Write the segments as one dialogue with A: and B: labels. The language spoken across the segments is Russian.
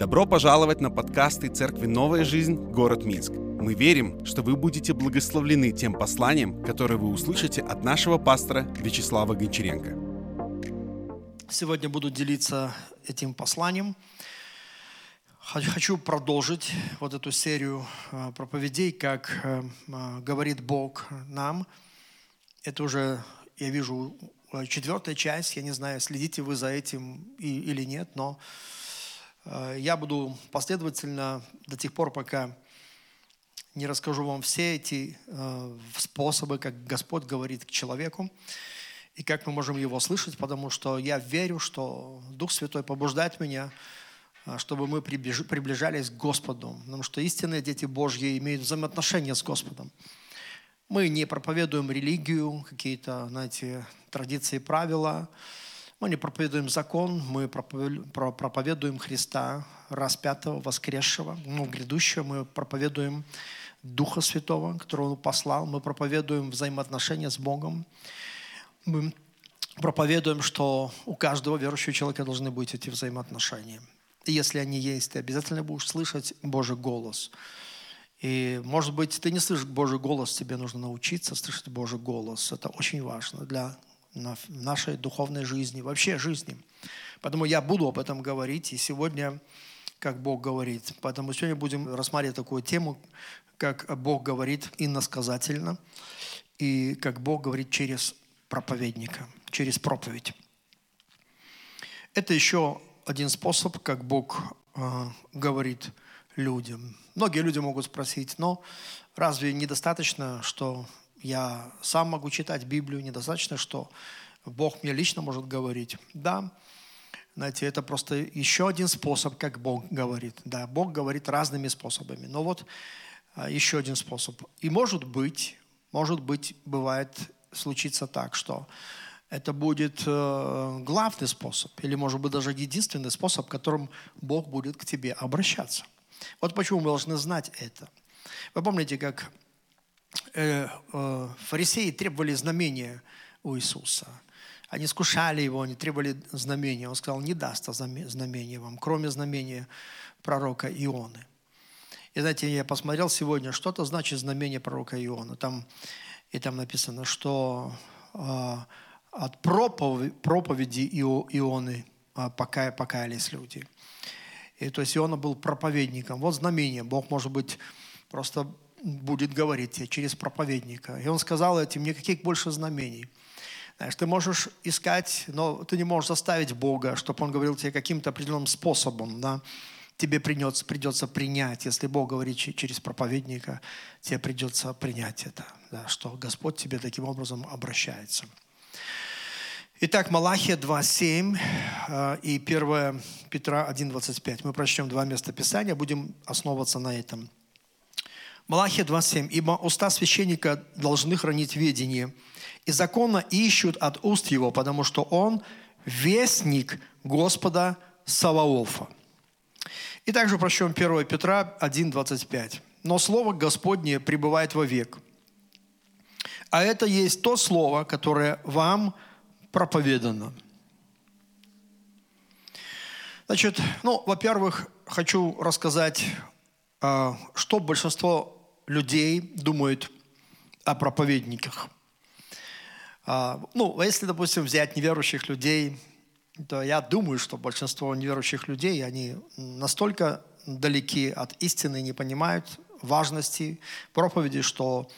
A: Добро пожаловать на подкасты Церкви «Новая жизнь. Город Минск». Мы верим, что вы будете благословлены тем посланием, которое вы услышите от нашего пастора Вячеслава Гончаренко.
B: Сегодня буду делиться этим посланием. Хочу продолжить вот эту серию э, проповедей, как э, э, говорит Бог нам. Это уже, я вижу, четвертая часть. Я не знаю, следите вы за этим или нет, но я буду последовательно до тех пор, пока не расскажу вам все эти э, способы, как Господь говорит к человеку и как мы можем его слышать, потому что я верю, что Дух Святой побуждает меня, э, чтобы мы приближались к Господу, потому что истинные дети Божьи имеют взаимоотношения с Господом. Мы не проповедуем религию, какие-то, знаете, традиции, правила, мы не проповедуем закон, мы проповедуем Христа, распятого, воскресшего, ну, грядущего. Мы проповедуем Духа Святого, которого Он послал. Мы проповедуем взаимоотношения с Богом. Мы проповедуем, что у каждого верующего человека должны быть эти взаимоотношения. И если они есть, ты обязательно будешь слышать Божий голос. И, может быть, ты не слышишь Божий голос, тебе нужно научиться слышать Божий голос. Это очень важно для в нашей духовной жизни, вообще жизни. Поэтому я буду об этом говорить, и сегодня, как Бог говорит. Поэтому сегодня будем рассматривать такую тему, как Бог говорит иносказательно, и как Бог говорит через проповедника, через проповедь. Это еще один способ, как Бог э, говорит людям. Многие люди могут спросить, но разве недостаточно, что я сам могу читать Библию, недостаточно, что Бог мне лично может говорить. Да, знаете, это просто еще один способ, как Бог говорит. Да, Бог говорит разными способами. Но вот а, еще один способ. И может быть, может быть, бывает, случится так, что это будет э, главный способ, или, может быть, даже единственный способ, которым Бог будет к тебе обращаться. Вот почему мы должны знать это. Вы помните, как фарисеи требовали знамения у Иисуса. Они скушали его, они требовали знамения. Он сказал, не даст знамения вам, кроме знамения пророка Ионы. И знаете, я посмотрел сегодня, что это значит знамение пророка Иона. Там, и там написано, что э, от проповеди, Ионы э, пока, покаялись люди. И то есть Иона был проповедником. Вот знамение. Бог, может быть, просто будет говорить тебе через проповедника. И он сказал этим, никаких больше знамений. Знаешь, ты можешь искать, но ты не можешь заставить Бога, чтобы Он говорил тебе каким-то определенным способом, да, тебе придется, придется принять. Если Бог говорит через проповедника, тебе придется принять это, да, что Господь тебе таким образом обращается. Итак, Малахия 2.7 э, и 1 Петра 1.25. Мы прочтем два места Писания, будем основываться на этом. Малахия 2.7. «Ибо уста священника должны хранить ведение, и законно ищут от уст его, потому что он вестник Господа Саваофа». И также прочтем 1 Петра 1.25. «Но Слово Господне пребывает вовек, а это есть то Слово, которое вам проповедано». Значит, ну, во-первых, хочу рассказать, а, что большинство людей думают о проповедниках. А, ну, а если, допустим, взять неверующих людей, то я думаю, что большинство неверующих людей, они настолько далеки от истины, не понимают важности проповеди, что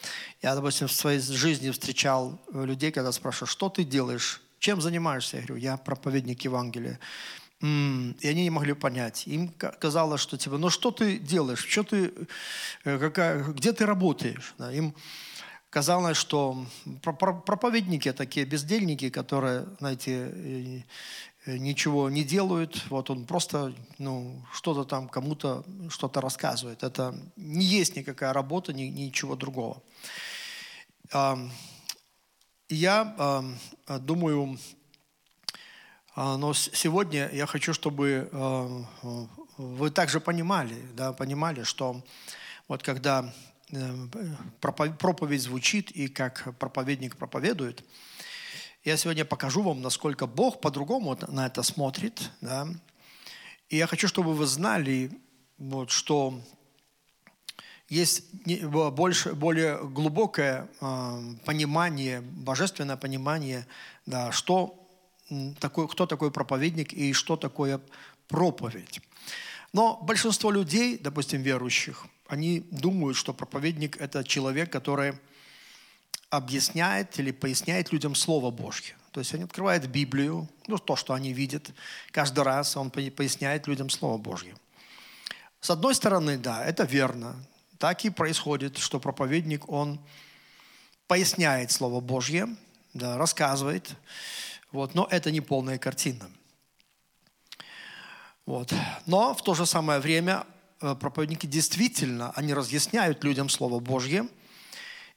B: я, допустим, в своей жизни встречал людей, когда спрашиваю, что ты делаешь, чем занимаешься? Я говорю, я проповедник Евангелия. И они не могли понять. Им казалось, что типа, ну что ты делаешь, что ты, э, какая, где ты работаешь? Да, им казалось, что проповедники такие бездельники, которые, знаете, э, ничего не делают, вот он просто, ну, что-то там кому-то что-то рассказывает. Это не есть никакая работа, ни, ничего другого. Я думаю, но сегодня я хочу, чтобы э, вы также понимали, да, понимали, что вот когда э, проповедь звучит и как проповедник проповедует, я сегодня покажу вам, насколько Бог по-другому на это смотрит, да, И я хочу, чтобы вы знали, вот, что есть больше, более глубокое э, понимание, божественное понимание, да, что такой, кто такой проповедник и что такое проповедь. Но большинство людей, допустим, верующих, они думают, что проповедник – это человек, который объясняет или поясняет людям Слово Божье. То есть они открывают Библию, ну, то, что они видят. Каждый раз он поясняет людям Слово Божье. С одной стороны, да, это верно. Так и происходит, что проповедник, он поясняет Слово Божье, да, рассказывает, вот, но это не полная картина. Вот. Но в то же самое время э, проповедники действительно, они разъясняют людям Слово Божье,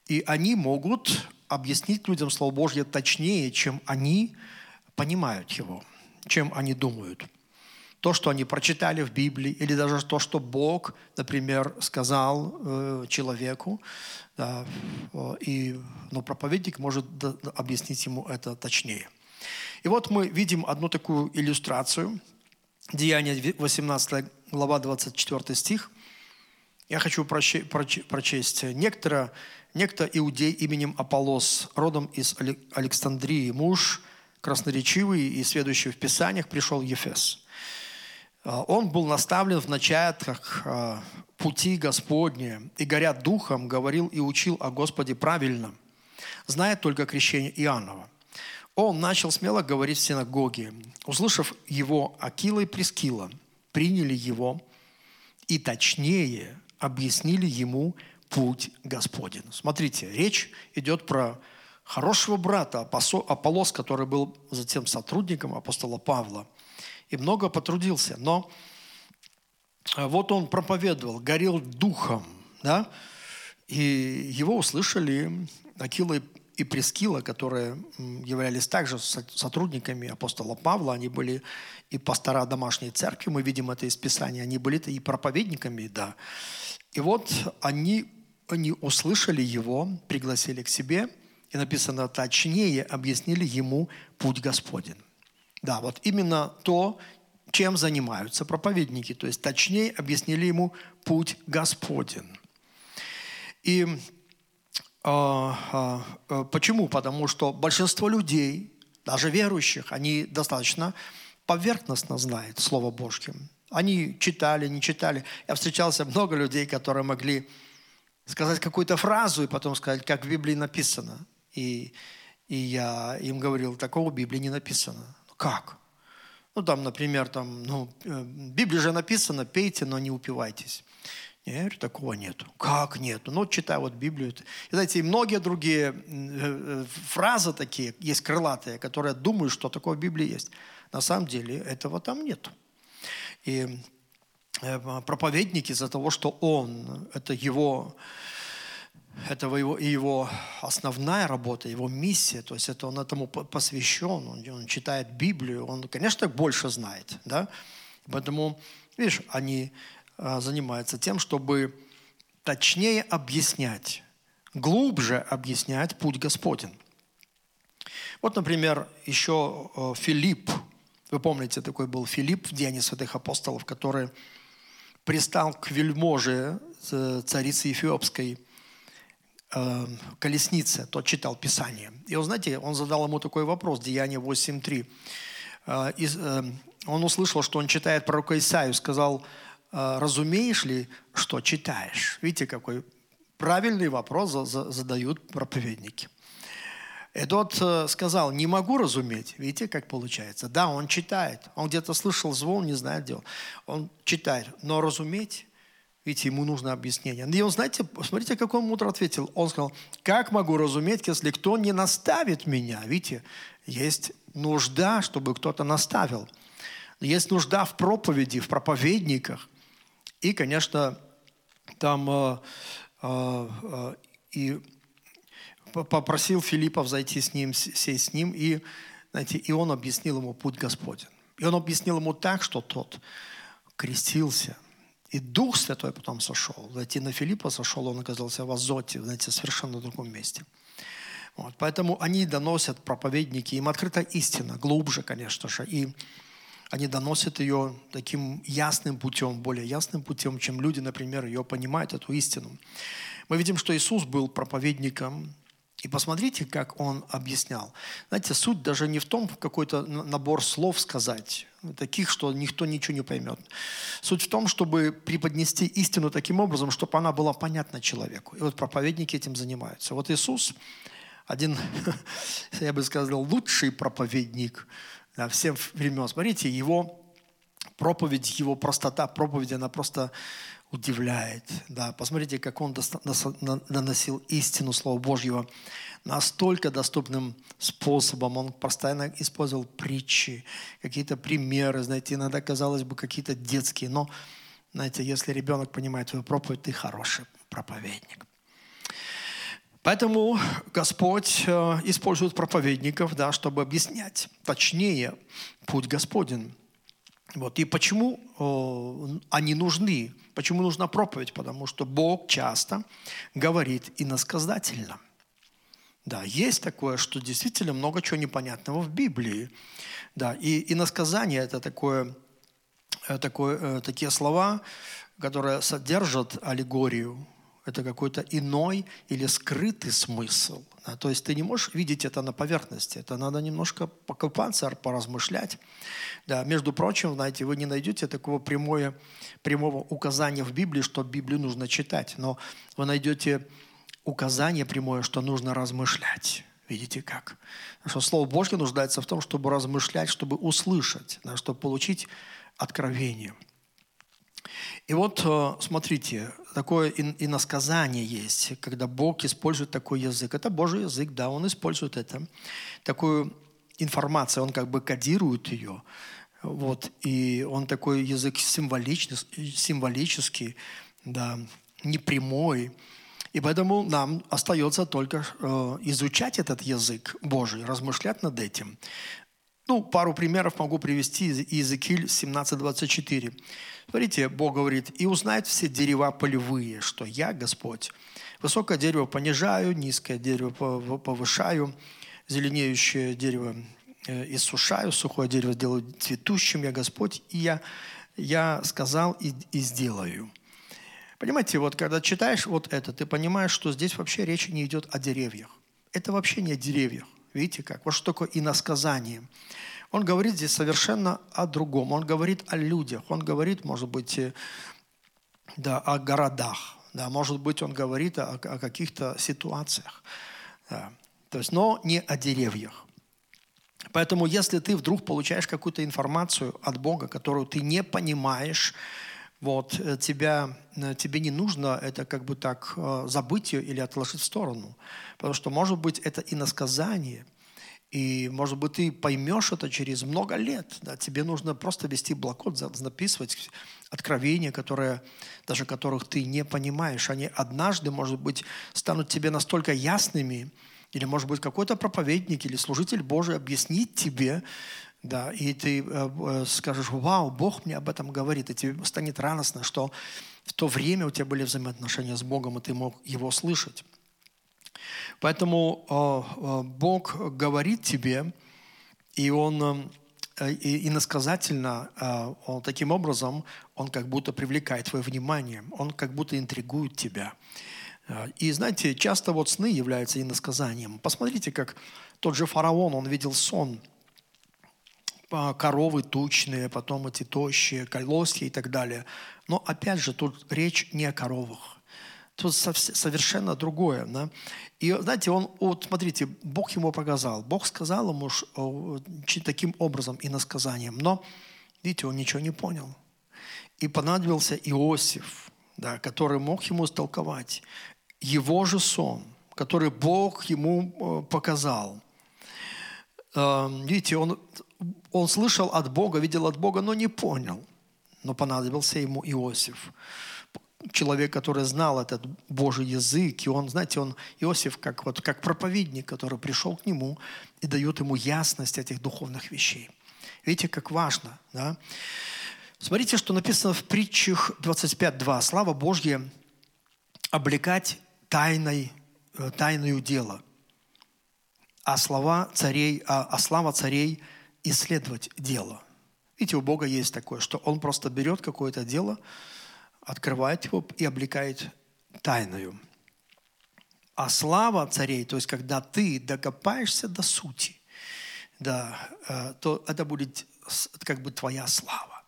B: и они могут объяснить людям Слово Божье точнее, чем они понимают его, чем они думают. То, что они прочитали в Библии, или даже то, что Бог, например, сказал э, человеку, да, э, и, но проповедник может объяснить ему это точнее. И вот мы видим одну такую иллюстрацию. Деяние 18 глава 24 стих. Я хочу прочесть. Некто, некто иудей именем Аполос, родом из Александрии, муж красноречивый и следующий в Писаниях, пришел в Ефес. А, он был наставлен в начатках а, пути Господня и, горя духом, говорил и учил о Господе правильно, зная только крещение Иоаннова. Он начал смело говорить в синагоге. Услышав его, Акила и Прескила приняли его и точнее объяснили ему путь Господень. Смотрите, речь идет про хорошего брата Аполос, который был затем сотрудником апостола Павла и много потрудился. Но э, вот он проповедовал, горел духом, да, и его услышали Акила и Прескила, которые являлись также сотрудниками апостола Павла, они были и пастора домашней церкви, мы видим это из Писания, они были и проповедниками, да. И вот они, они услышали его, пригласили к себе, и написано, точнее объяснили ему путь Господень. Да, вот именно то, чем занимаются проповедники, то есть точнее объяснили ему путь Господень. И почему? Потому что большинство людей, даже верующих, они достаточно поверхностно знают Слово Божье. Они читали, не читали. Я встречался много людей, которые могли сказать какую-то фразу и потом сказать, как в Библии написано. И, и я им говорил, такого в Библии не написано. Как? Ну, там, например, там, ну, э, в Библии же написано, пейте, но не упивайтесь. Я говорю, такого нету. Как нету? Ну, читаю вот Библию. И, знаете, и многие другие э, э, фразы такие, есть крылатые, которые думают, что такое в Библии есть. На самом деле этого там нету. И э, проповедник из-за того, что он, это его, это его, его основная работа, его миссия, то есть это он этому посвящен, он, он читает Библию, он, конечно, больше знает, да, поэтому, видишь, они занимается тем, чтобы точнее объяснять, глубже объяснять путь Господень. Вот, например, еще э, Филипп, вы помните, такой был Филипп в Деянии святых апостолов, который пристал к вельможе э, царицы Эфиопской э, колеснице, тот читал Писание. И он, знаете, он задал ему такой вопрос, Деяние 8.3. Он услышал, что он читает пророка Исаию, сказал, а, разумеешь ли, что читаешь? Видите, какой правильный вопрос задают проповедники. И тот э, сказал, не могу разуметь. Видите, как получается? Да, он читает. Он где-то слышал звон, не знает где он. Он читает. Но разуметь, видите, ему нужно объяснение. И он, знаете, смотрите, как он мудро ответил. Он сказал, как могу разуметь, если кто не наставит меня? Видите, есть нужда, чтобы кто-то наставил. Есть нужда в проповеди, в проповедниках. И, конечно, там э, э, э, и попросил Филиппов зайти с ним, сесть с ним, и, знаете, и он объяснил ему путь Господень. И он объяснил ему так, что тот крестился. И Дух Святой потом сошел. Знаете, на Филиппа сошел, он оказался в Азоте, знаете, совершенно другом месте. Вот, поэтому они доносят проповедники, им открыта истина, глубже, конечно же. И они доносят ее таким ясным путем, более ясным путем, чем люди, например, ее понимают, эту истину. Мы видим, что Иисус был проповедником, и посмотрите, как он объяснял. Знаете, суть даже не в том, какой-то набор слов сказать, таких, что никто ничего не поймет. Суть в том, чтобы преподнести истину таким образом, чтобы она была понятна человеку. И вот проповедники этим занимаются. Вот Иисус, один, я бы сказал, лучший проповедник да, всех времен. Смотрите, его проповедь, его простота проповеди, она просто удивляет. Да, посмотрите, как он доносил истину Слова Божьего настолько доступным способом. Он постоянно использовал притчи, какие-то примеры, знаете, иногда, казалось бы, какие-то детские. Но, знаете, если ребенок понимает твою проповедь, ты хороший проповедник. Поэтому Господь э, использует проповедников, да, чтобы объяснять точнее путь Господень. Вот. И почему э, они нужны? Почему нужна проповедь? Потому что Бог часто говорит иносказательно. Да, есть такое, что действительно много чего непонятного в Библии. Да, и иносказание – это такое, э, такое, такие слова, которые содержат аллегорию, это какой-то иной или скрытый смысл. Да? То есть ты не можешь видеть это на поверхности. Это надо немножко покопаться, поразмышлять. Да, между прочим, знаете, вы не найдете такого прямое, прямого указания в Библии, что Библию нужно читать. Но вы найдете указание прямое, что нужно размышлять. Видите как? Что Слово Божье нуждается в том, чтобы размышлять, чтобы услышать, да, чтобы получить откровение. И вот э, смотрите, такое иносказание есть, когда Бог использует такой язык. Это Божий язык, да, Он использует это. Такую информацию, Он как бы кодирует ее. Вот, и он такой язык символичный, символический, да, непрямой. И поэтому нам остается только э, изучать этот язык Божий, размышлять над этим. Ну, пару примеров могу привести из Иезекииль 17.24. Смотрите, Бог говорит, «И узнают все дерева полевые, что я, Господь, высокое дерево понижаю, низкое дерево повышаю, зеленеющее дерево э, иссушаю, сухое дерево делаю цветущим, я Господь, и я, я сказал и, и сделаю». Понимаете, вот когда читаешь вот это, ты понимаешь, что здесь вообще речь не идет о деревьях. Это вообще не о деревьях. Видите как? Вот что такое иносказание. Он говорит здесь совершенно о другом. Он говорит о людях. Он говорит, может быть, э, да, о городах. Да, может быть, он говорит о, о каких-то ситуациях. Да. То есть, но не о деревьях. Поэтому, если ты вдруг получаешь какую-то информацию от Бога, которую ты не понимаешь, вот, э, тебя, э, тебе не нужно это как бы так забыть ее или отложить в сторону. Потому что, может быть, это иносказание – и, может быть, ты поймешь это через много лет. Да? Тебе нужно просто вести блокнот, записывать откровения, которые, даже которых ты не понимаешь. Они однажды, может быть, станут тебе настолько ясными, или, может быть, какой-то проповедник или служитель Божий объяснит тебе, да, и ты э, э, скажешь, вау, Бог мне об этом говорит, и тебе станет радостно, что в то время у тебя были взаимоотношения с Богом, и ты мог его слышать. Поэтому э, Бог говорит тебе, и Он и иносказательно, он таким образом, он как будто привлекает твое внимание, он как будто интригует тебя. И знаете, часто вот сны являются иносказанием. Посмотрите, как тот же фараон, он видел сон, коровы тучные, потом эти тощие, колосья и так далее. Но опять же, тут речь не о коровах. Тут совершенно другое. Да? И знаете, он, вот смотрите, Бог ему показал. Бог сказал ему таким образом и насказанием. Но, видите, он ничего не понял. И понадобился Иосиф, да, который мог ему истолковать его же сон, который Бог ему э, показал. Эм, видите, он, он слышал от Бога, видел от Бога, но не понял. Но понадобился ему Иосиф человек, который знал этот Божий язык, и он, знаете, он, Иосиф, как, вот, как проповедник, который пришел к нему и дает ему ясность этих духовных вещей. Видите, как важно, да? Смотрите, что написано в притчах 25.2. «Слава Божья облекать тайной, э, тайную дело, а слова царей, а, а слава царей исследовать дело». Видите, у Бога есть такое, что Он просто берет какое-то дело, открывает его и облекает тайною. А слава царей, то есть когда ты докопаешься до сути, да, э, то это будет как бы твоя слава,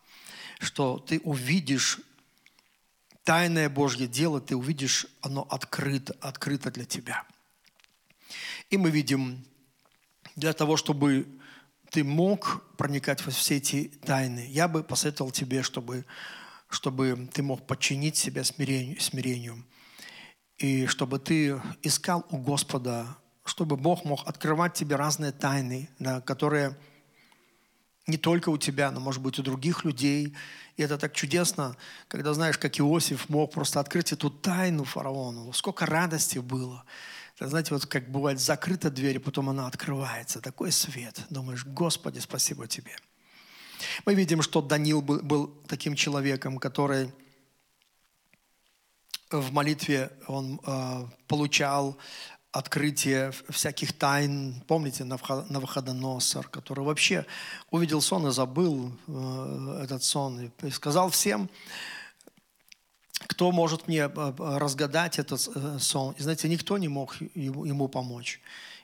B: что ты увидишь тайное Божье дело, ты увидишь, оно открыто, открыто для тебя. И мы видим, для того, чтобы ты мог проникать во все эти тайны, я бы посоветовал тебе, чтобы, чтобы ты мог подчинить себя смирению, смирению – и чтобы ты искал у Господа, чтобы Бог мог открывать тебе разные тайны, да, которые не только у тебя, но, может быть, у других людей. И это так чудесно, когда знаешь, как Иосиф мог просто открыть эту тайну фараону. Сколько радости было. Это, знаете, вот как бывает закрыта дверь, и потом она открывается. Такой свет. Думаешь, Господи, спасибо тебе. Мы видим, что Данил был, был таким человеком, который в молитве он э, получал открытие всяких тайн. Помните, Навуходоносор, который вообще увидел сон и забыл э, этот сон. И сказал всем, кто может мне э, разгадать этот э, сон. И знаете, никто не мог ему, помочь.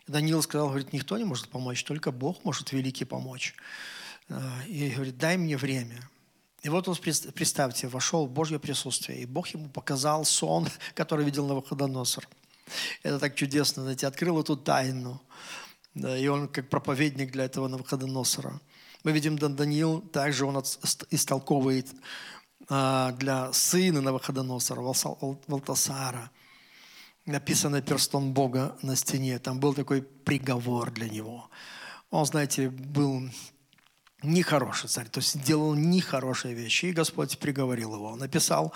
B: И Даниил сказал, говорит, никто не может помочь, только Бог может великий помочь. Э, и говорит, дай мне время. И вот он, представьте, вошел в Божье присутствие, и Бог ему показал сон, который видел Навуходоносор. Это так чудесно, знаете, открыл эту тайну. И он как проповедник для этого Навуходоносора. Мы видим, Даниил также он истолковывает для сына Навуходоносора, Валтасара, написано перстом Бога на стене. Там был такой приговор для него. Он, знаете, был нехороший царь, то есть делал нехорошие вещи. И Господь приговорил его. Он написал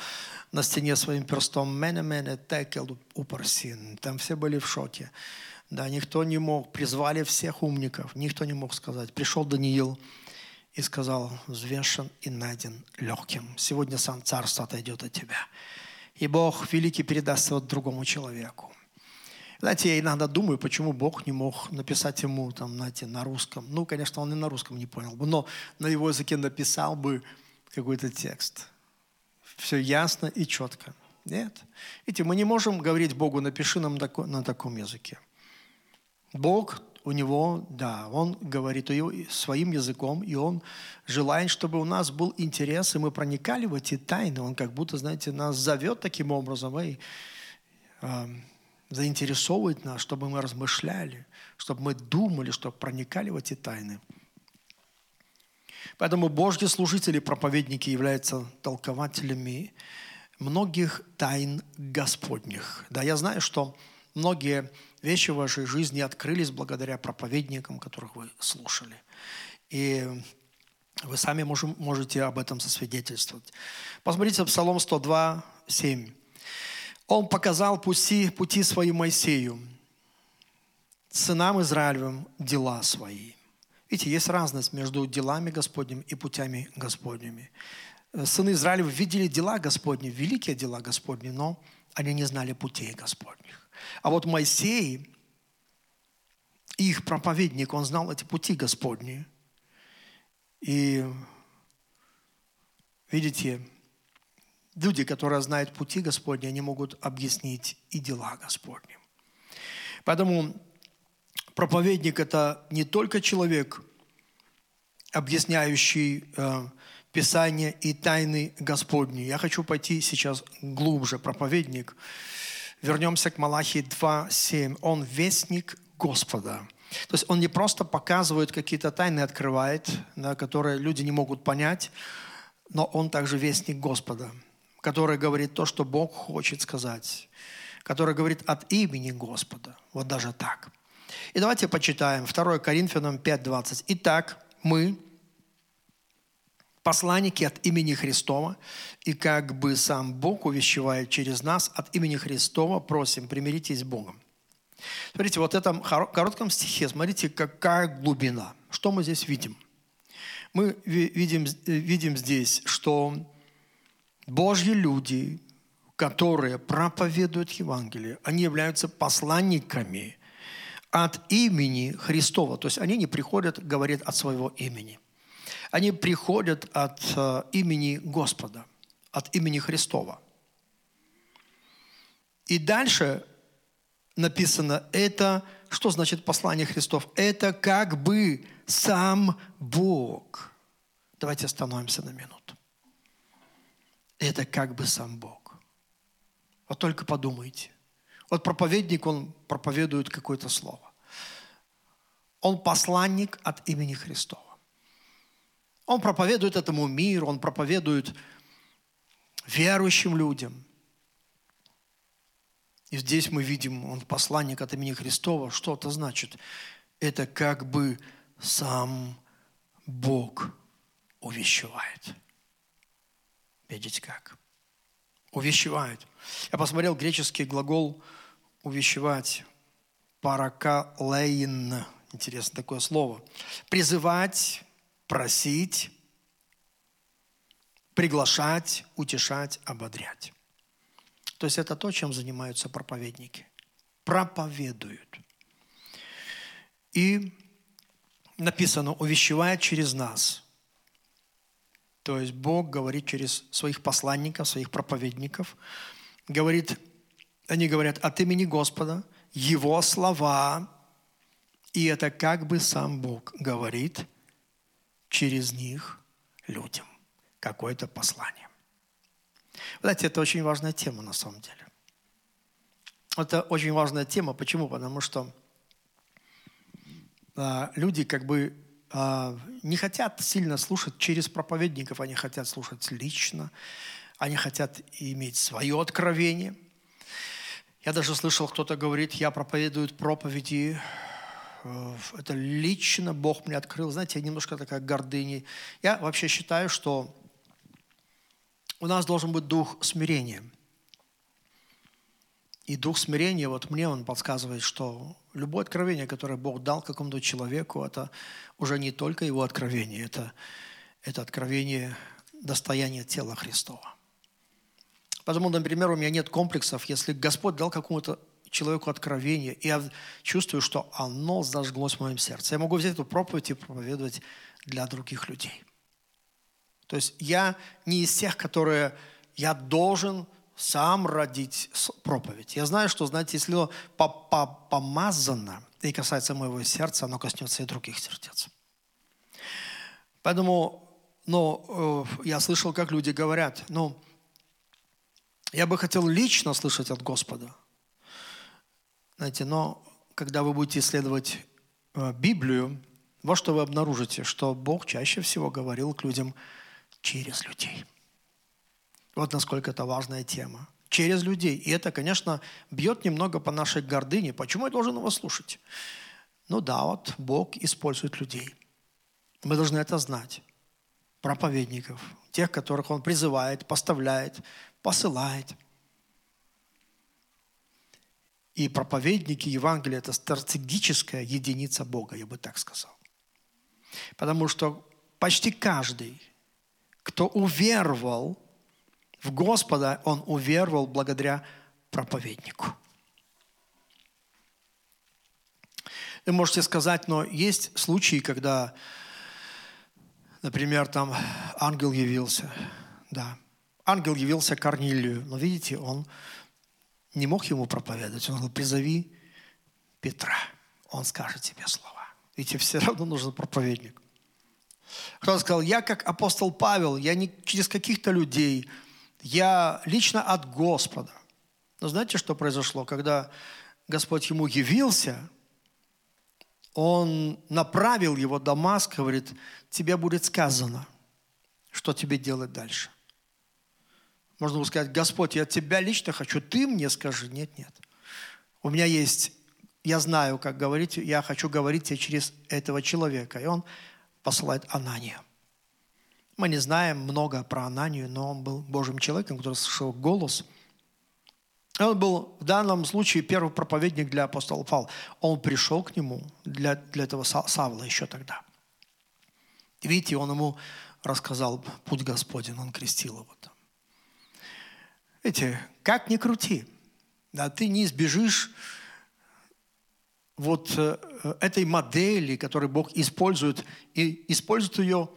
B: на стене своим перстом «Мене, мене, текел упарсин». Там все были в шоке. Да, никто не мог, призвали всех умников, никто не мог сказать. Пришел Даниил и сказал, взвешен и найден легким. Сегодня сам царство отойдет от тебя. И Бог великий передаст его другому человеку. Знаете, я иногда думаю, почему Бог не мог написать ему, там, знаете, на русском. Ну, конечно, он и на русском не понял бы, но на его языке написал бы какой-то текст. Все ясно и четко. Нет. Видите, мы не можем говорить Богу, напиши нам на таком языке. Бог, у него, да, он говорит своим языком, и он желает, чтобы у нас был интерес, и мы проникали в эти тайны. Он как будто, знаете, нас зовет таким образом, и заинтересовывает нас, чтобы мы размышляли, чтобы мы думали, чтобы проникали в эти тайны. Поэтому Божьи служители, проповедники являются толкователями многих тайн Господних. Да, я знаю, что многие вещи в вашей жизни открылись благодаря проповедникам, которых вы слушали. И вы сами можете об этом засвидетельствовать. Посмотрите Псалом 102, 7. Он показал пути, пути свои Моисею, сынам Израилевым дела свои. Видите, есть разность между делами Господними и путями Господними. Сыны Израилев видели дела Господни, великие дела Господни, но они не знали путей Господних. А вот Моисей, их проповедник, он знал эти пути Господни. И видите, люди, которые знают пути Господни, они могут объяснить и дела Господни. Поэтому проповедник – это не только человек, объясняющий э, Писание и тайны Господни. Я хочу пойти сейчас глубже. Проповедник. Вернемся к Малахии 2.7. Он вестник Господа. То есть он не просто показывает какие-то тайны, открывает, да, которые люди не могут понять, но он также вестник Господа который говорит то, что Бог хочет сказать, который говорит от имени Господа. Вот даже так. И давайте почитаем 2 Коринфянам 5.20. Итак, мы, посланники от имени Христова, и как бы сам Бог увещевает через нас от имени Христова, просим, примиритесь с Богом. Смотрите, вот в этом коротком стихе, смотрите, какая глубина. Что мы здесь видим? Мы видим, видим здесь, что Божьи люди, которые проповедуют Евангелие, они являются посланниками от имени Христова. То есть они не приходят, говорят от своего имени. Они приходят от э, имени Господа, от имени Христова. И дальше написано, это, что значит послание Христов? Это как бы сам Бог. Давайте остановимся на минуту. Это как бы сам Бог. Вот только подумайте. Вот проповедник, он проповедует какое-то слово. Он посланник от имени Христова. Он проповедует этому миру, он проповедует верующим людям. И здесь мы видим, он посланник от имени Христова. Что это значит? Это как бы сам Бог увещевает. Видите как? Увещевает. Я посмотрел греческий глагол увещевать. Паракалейн. Интересно такое слово. Призывать, просить, приглашать, утешать, ободрять. То есть это то, чем занимаются проповедники. Проповедуют. И написано, увещевает через нас. То есть Бог говорит через своих посланников, своих проповедников. Говорит, они говорят от имени Господа, Его слова, и это как бы сам Бог говорит через них людям. Какое-то послание. Знаете, это очень важная тема на самом деле. Это очень важная тема. Почему? Потому что а, люди как бы а, не хотят сильно слушать через проповедников, они хотят слушать лично, они хотят иметь свое откровение. Я даже слышал, кто-то говорит, я проповедую проповеди, э, это лично Бог мне открыл. Знаете, немножко такая гордыня. Я вообще считаю, что у нас должен быть дух смирения – и дух смирения, вот мне он подсказывает, что любое откровение, которое Бог дал какому-то человеку, это уже не только его откровение, это, это откровение достояния тела Христова. Потому, например, у меня нет комплексов, если Господь дал какому-то человеку откровение, и я чувствую, что оно зажглось в моем сердце. Я могу взять эту проповедь и проповедовать для других людей. То есть я не из тех, которые я должен сам родить проповедь. Я знаю, что, знаете, если оно помазано и касается моего сердца, оно коснется и других сердец. Поэтому, ну, э, я слышал, как люди говорят, ну, я бы хотел лично слышать от Господа. Знаете, но когда вы будете исследовать э, Библию, вот что вы обнаружите, что Бог чаще всего говорил к людям через людей – вот насколько это важная тема. Через людей. И это, конечно, бьет немного по нашей гордыне. Почему я должен его слушать? Ну да, вот Бог использует людей. Мы должны это знать. Проповедников, тех, которых Он призывает, поставляет, посылает. И проповедники Евангелия – это стратегическая единица Бога, я бы так сказал. Потому что почти каждый, кто уверовал в Господа он уверовал благодаря проповеднику. Вы можете сказать, но есть случаи, когда, например, там ангел явился. Да, ангел явился Корнилию, но видите, он не мог ему проповедовать. Он говорил, призови Петра, он скажет тебе слова. Видите, все равно нужен проповедник. Кто-то сказал, я как апостол Павел, я не через каких-то людей, я лично от Господа. Но знаете, что произошло? Когда Господь ему явился, он направил его в Дамаск, говорит, тебе будет сказано, что тебе делать дальше. Можно было сказать, Господь, я тебя лично хочу, ты мне скажи. Нет, нет. У меня есть, я знаю, как говорить, я хочу говорить тебе через этого человека. И он посылает Анания. Мы не знаем много про Ананию, но он был Божьим человеком, который слышал голос. Он был в данном случае первый проповедник для апостола Павла. Он пришел к нему для, для этого Савла еще тогда. Видите, он ему рассказал путь Господень, он крестил его там. Видите, как ни крути, да, ты не избежишь вот э, этой модели, которую Бог использует, и использует ее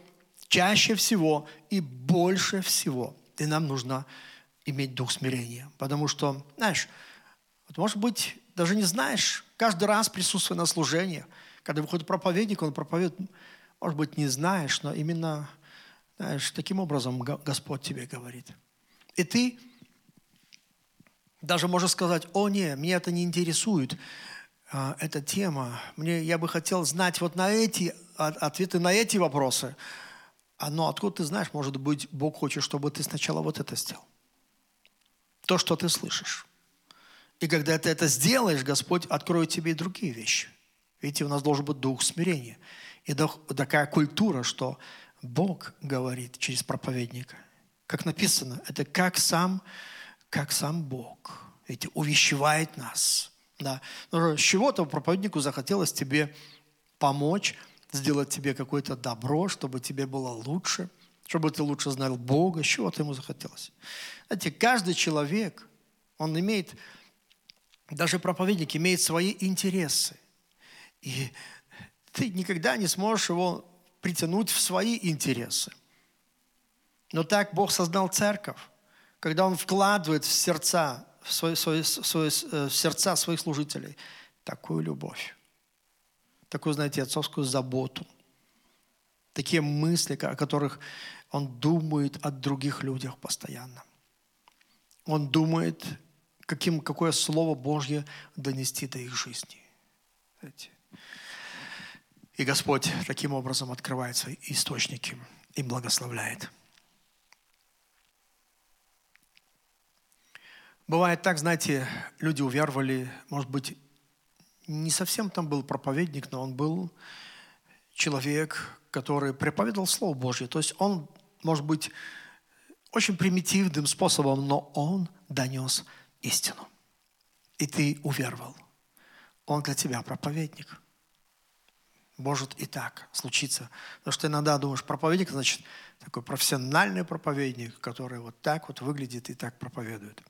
B: чаще всего и больше всего. И нам нужно иметь дух смирения. Потому что, знаешь, вот может быть, даже не знаешь, каждый раз присутствуя на служении, когда выходит проповедник, он проповедует, может быть, не знаешь, но именно, знаешь, таким образом Господь тебе говорит. И ты даже можешь сказать, о, не, меня это не интересует, а, эта тема. Мне, я бы хотел знать вот на эти, ответы на эти вопросы. А, но откуда ты знаешь, может быть, Бог хочет, чтобы ты сначала вот это сделал. То, что ты слышишь. И когда ты это сделаешь, Господь откроет тебе и другие вещи. Видите, у нас должен быть дух смирения. И такая культура, что Бог говорит через проповедника. Как написано, это как сам, как сам Бог. Видите, увещевает нас. Да. Но с чего-то проповеднику захотелось тебе помочь, сделать тебе какое-то добро, чтобы тебе было лучше, чтобы ты лучше знал Бога, с чего-то ему захотелось. Знаете, каждый человек, он имеет, даже проповедник имеет свои интересы. И ты никогда не сможешь его притянуть в свои интересы. Но так Бог создал церковь, когда Он вкладывает в сердца, в, свои, свои, свои, э, в сердца своих служителей такую любовь, такую, знаете, отцовскую заботу, такие мысли, о которых Он думает о других людях постоянно. Он думает, каким, какое Слово Божье донести до их жизни. Знаете, и Господь таким образом открывает свои источники и благословляет. Бывает так, знаете, люди уверовали, может быть, не совсем там был проповедник, но он был человек, который проповедовал Слово Божье. То есть он, может быть, очень примитивным способом, но он донес истину. И ты уверовал. Он для тебя проповедник. Может и так случиться. Потому что иногда думаешь, проповедник, значит, такой профессиональный проповедник, который вот так вот выглядит и так проповедует.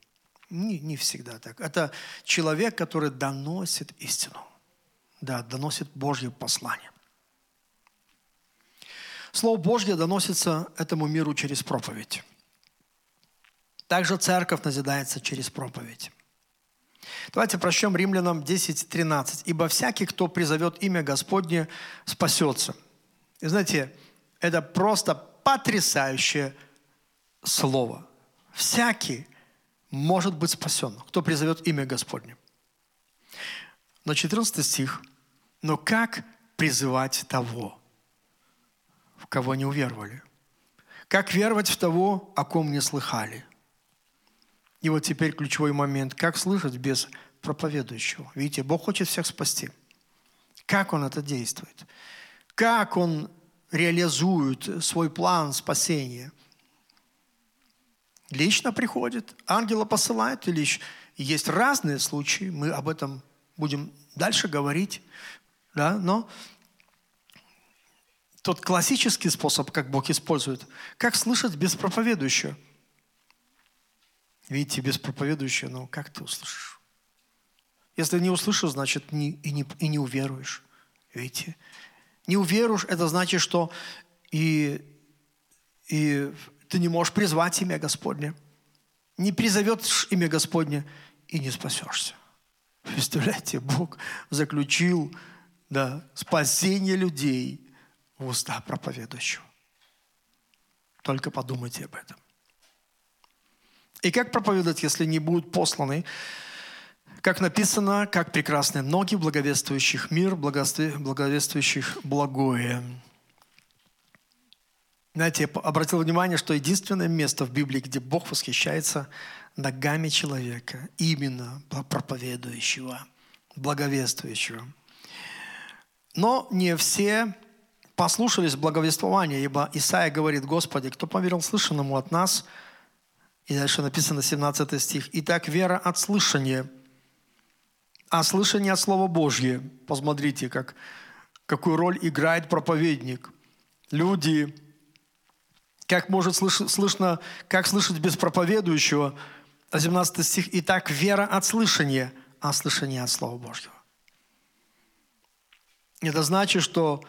B: Не, не всегда так. Это человек, который доносит истину. Да, доносит Божье послание. Слово Божье доносится этому миру через проповедь. Также церковь назидается через проповедь. Давайте прочтем Римлянам 10.13. «Ибо всякий, кто призовет имя Господне, спасется». И знаете, это просто потрясающее слово. Всякий может быть спасен, кто призовет имя Господне. Но 14 стих. «Но как призывать того, в кого не уверовали? Как веровать в того, о ком не слыхали?» И вот теперь ключевой момент. Как слышать без проповедующего? Видите, Бог хочет всех спасти. Как Он это действует? Как Он реализует свой план спасения? Лично приходит, ангела посылает, или есть разные случаи, мы об этом будем дальше говорить, да, но тот классический способ, как Бог использует, как слышать без проповедующего – Видите, без проповедующего, ну как ты услышишь? Если не услышишь, значит не, и, не, и не уверуешь. Видите? Не уверуешь, это значит, что и, и ты не можешь призвать имя Господне. Не призовешь имя Господне и не спасешься. Представляете, Бог заключил да, спасение людей в уста проповедующего. Только подумайте об этом. И как проповедовать, если не будут посланы? Как написано, как прекрасны ноги благовествующих мир, благовествующих благое. Знаете, я обратил внимание, что единственное место в Библии, где Бог восхищается ногами человека, именно проповедующего, благовествующего. Но не все послушались благовествования, ибо Исаия говорит, Господи, кто поверил слышанному от нас – и дальше написано 17 стих. «Итак, вера от слышания, а слышание от Слова Божье». Посмотрите, как, какую роль играет проповедник. Люди, как может слыш, слышно, как слышать без проповедующего, 17 стих. «Итак, вера от слышания, а слышание от Слова Божьего». Это значит, что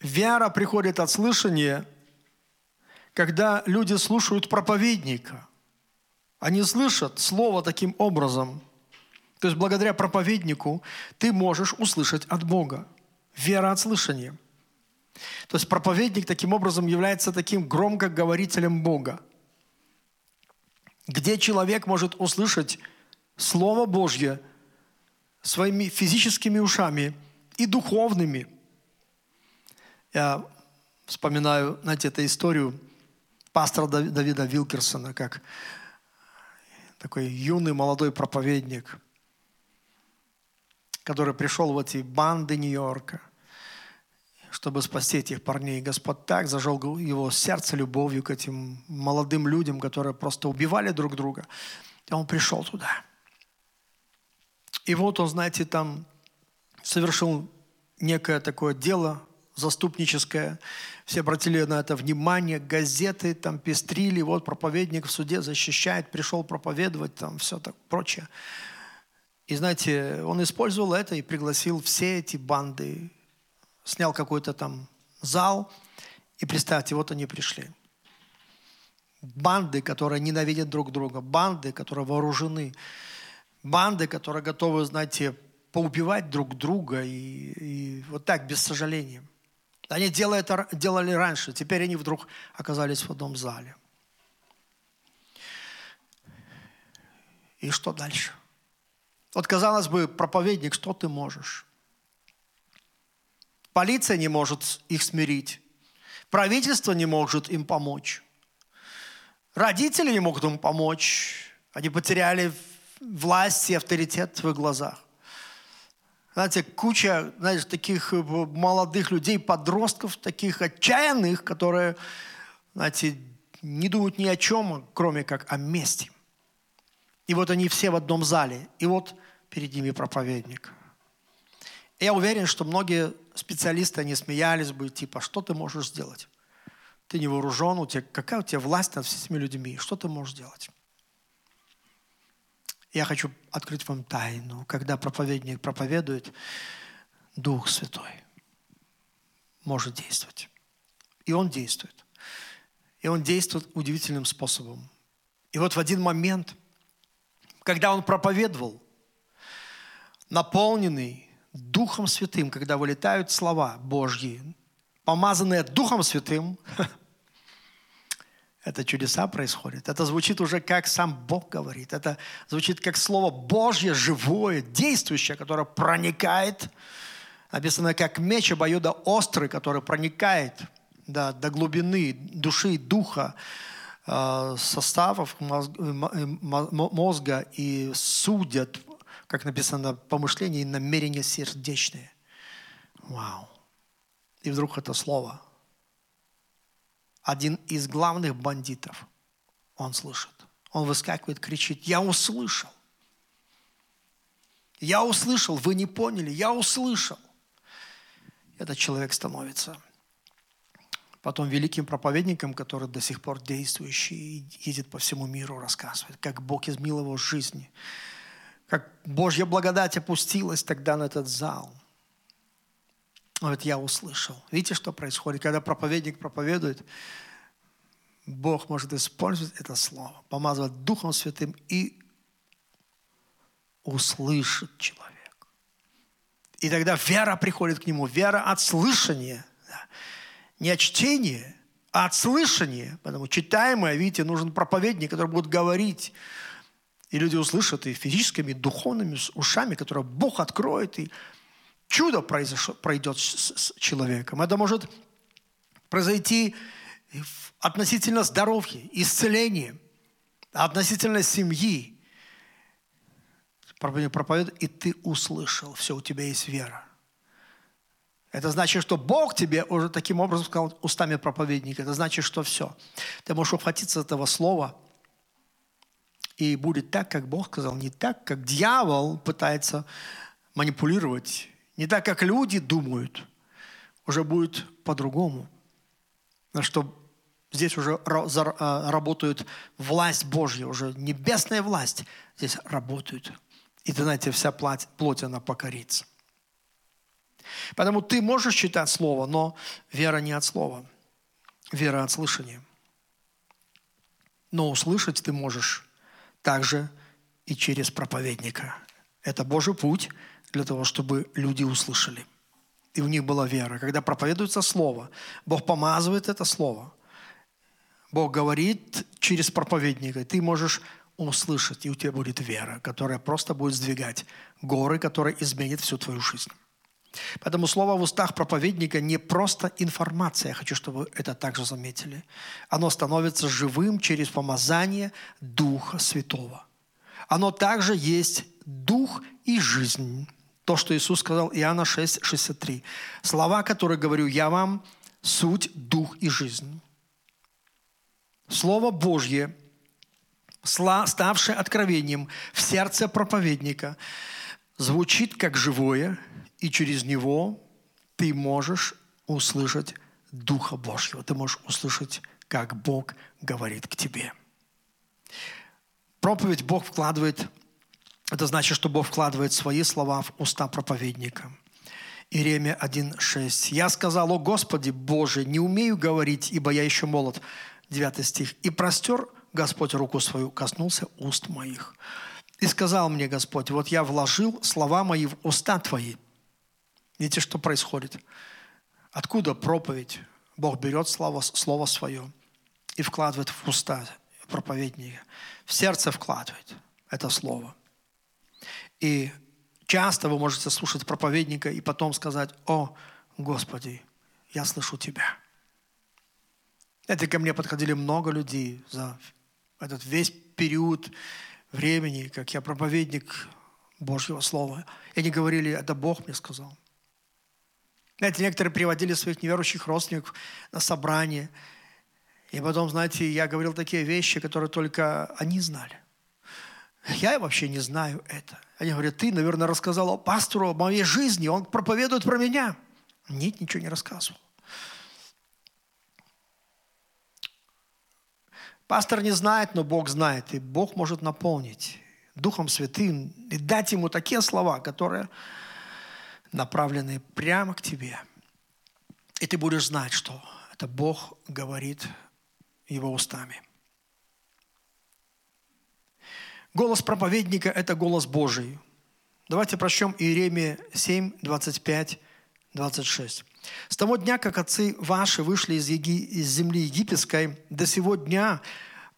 B: Вера приходит от слышания, когда люди слушают проповедника. Они слышат слово таким образом. То есть благодаря проповеднику ты можешь услышать от Бога. Вера от слышания. То есть проповедник таким образом является таким громкоговорителем Бога, где человек может услышать Слово Божье своими физическими ушами и духовными. Я вспоминаю, знаете, эту историю пастора Давида Вилкерсона, как такой юный молодой проповедник, который пришел в эти банды Нью-Йорка, чтобы спасти этих парней. Господь так зажег его сердце любовью к этим молодым людям, которые просто убивали друг друга. И он пришел туда – и вот он, знаете, там совершил некое такое дело заступническое. Все обратили на это внимание, газеты там пестрили, вот проповедник в суде защищает, пришел проповедовать, там все так прочее. И знаете, он использовал это и пригласил все эти банды, снял какой-то там зал, и представьте, вот они пришли. Банды, которые ненавидят друг друга, банды, которые вооружены, банды, которые готовы, знаете, поубивать друг друга и, и вот так, без сожаления. Они делали, это, делали раньше, теперь они вдруг оказались в одном зале. И что дальше? Вот, казалось бы, проповедник, что ты можешь? Полиция не может их смирить. Правительство не может им помочь. Родители не могут им помочь. Они потеряли власть и авторитет в их глазах. Знаете, куча, знаешь, таких э, молодых людей, подростков, таких отчаянных, которые, знаете, не думают ни о чем, кроме как о мести. И вот они все в одном зале. И вот перед ними проповедник. Я уверен, что многие специалисты, они смеялись бы, типа, что ты можешь сделать? Ты не вооружен, у тебя, какая у тебя власть над всеми людьми? Что ты можешь сделать? Я хочу открыть вам тайну. Когда проповедник проповедует, Дух Святой может действовать. И Он действует. И Он действует удивительным способом. И вот в один момент, когда Он проповедовал, наполненный Духом Святым, когда вылетают слова Божьи, помазанные Духом Святым, это чудеса происходят. Это звучит уже как сам Бог говорит. Это звучит как Слово Божье, живое, действующее, которое проникает. Написано, как меч обоюда острый, который проникает да, до глубины души, духа, э, составов мозга и судят, как написано, помышления и намерения сердечные. Вау. И вдруг это слово – один из главных бандитов, он слышит. Он выскакивает, кричит, я услышал. Я услышал, вы не поняли, я услышал. Этот человек становится потом великим проповедником, который до сих пор действующий едет по всему миру, рассказывает, как Бог изменил его жизни, как Божья благодать опустилась тогда на этот зал. Вот я услышал. Видите, что происходит? Когда проповедник проповедует, Бог может использовать это слово, помазывать Духом Святым и услышит человек. И тогда вера приходит к нему, вера от слышания. Да. Не от чтения, а от слышания. Потому читаемое, видите, нужен проповедник, который будет говорить. И люди услышат и физическими, и духовными ушами, которые Бог откроет, и чудо произошло, пройдет с, с человеком. Это может произойти относительно здоровья, исцеления, относительно семьи. Проповедует, и ты услышал, все, у тебя есть вера. Это значит, что Бог тебе уже таким образом сказал устами проповедника. Это значит, что все. Ты можешь ухватиться этого слова, и будет так, как Бог сказал, не так, как дьявол пытается манипулировать, не так, как люди думают, уже будет по-другому. На что Здесь уже а, работает власть Божья, уже небесная власть здесь работает. И ты знаете, вся плоть, плоть она покорится. Поэтому ты можешь читать Слово, но вера не от Слова. Вера от слышания. Но услышать ты можешь также и через проповедника. Это Божий путь для того, чтобы люди услышали. И у них была вера. Когда проповедуется Слово, Бог помазывает это Слово. Бог говорит через проповедника. Ты можешь услышать, и у тебя будет вера, которая просто будет сдвигать горы, которая изменит всю твою жизнь. Поэтому слово в устах проповедника не просто информация, я хочу, чтобы вы это также заметили. Оно становится живым через помазание Духа Святого. Оно также есть Дух и жизнь. То, что Иисус сказал Иоанна 6, 63. Слова, которые говорю я вам, суть, дух и жизнь. Слово Божье, ставшее откровением в сердце проповедника, звучит как живое – и через него ты можешь услышать Духа Божьего. Ты можешь услышать, как Бог говорит к тебе. Проповедь Бог вкладывает, это значит, что Бог вкладывает свои слова в уста проповедника. Иеремия 1.6. «Я сказал, о Господи Боже, не умею говорить, ибо я еще молод». 9 стих. «И простер Господь руку свою, коснулся уст моих. И сказал мне Господь, вот я вложил слова мои в уста твои, Видите, что происходит? Откуда проповедь? Бог берет слово, слово свое и вкладывает в уста проповедника. В сердце вкладывает это слово. И часто вы можете слушать проповедника и потом сказать, о, Господи, я слышу Тебя. Это ко мне подходили много людей за этот весь период времени, как я проповедник Божьего Слова. И они говорили, это Бог мне сказал. Знаете, некоторые приводили своих неверующих родственников на собрание. И потом, знаете, я говорил такие вещи, которые только они знали. Я вообще не знаю это. Они говорят, ты, наверное, рассказал пастору о моей жизни, он проповедует про меня. Нет, ничего не рассказывал. Пастор не знает, но Бог знает, и Бог может наполнить Духом Святым и дать ему такие слова, которые направленные прямо к тебе. И ты будешь знать, что это Бог говорит его устами. Голос проповедника – это голос Божий. Давайте прочтем Иеремия 7, 25, 26. «С того дня, как отцы ваши вышли из, Еги... из земли египетской, до сего дня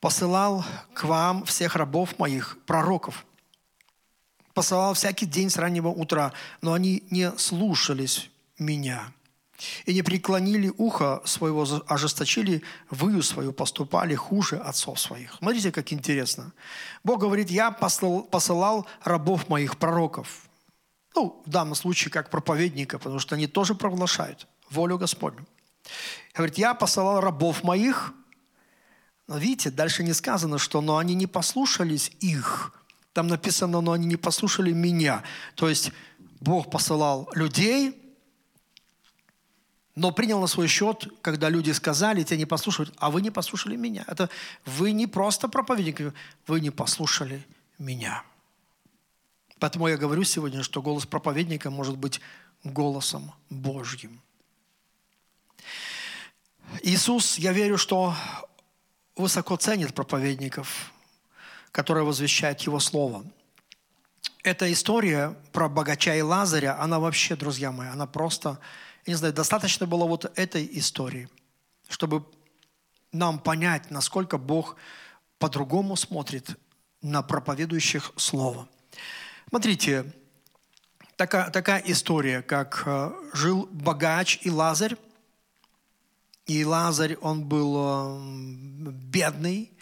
B: посылал к вам всех рабов моих, пророков, посылал всякий день с раннего утра, но они не слушались меня и не преклонили ухо своего, ожесточили выю свою, поступали хуже отцов своих. Смотрите, как интересно. Бог говорит, я посылал, посылал рабов моих, пророков. Ну, в данном случае, как проповедника, потому что они тоже провозглашают волю Господню. Говорит, я посылал рабов моих, но видите, дальше не сказано, что но они не послушались их. Там написано, но они не послушали меня. То есть Бог посылал людей, но принял на свой счет, когда люди сказали, те не послушают, а вы не послушали меня. Это вы не просто проповедник, вы не послушали меня. Поэтому я говорю сегодня, что голос проповедника может быть голосом Божьим. Иисус, я верю, что высоко ценит проповедников, которая возвещает Его Слово. Эта история про богача и Лазаря, она вообще, друзья мои, она просто, я не знаю, достаточно было вот этой истории, чтобы нам понять, насколько Бог по-другому смотрит на проповедующих Слово. Смотрите, такая, такая история, как э, жил богач и Лазарь. И Лазарь, он был э, бедный,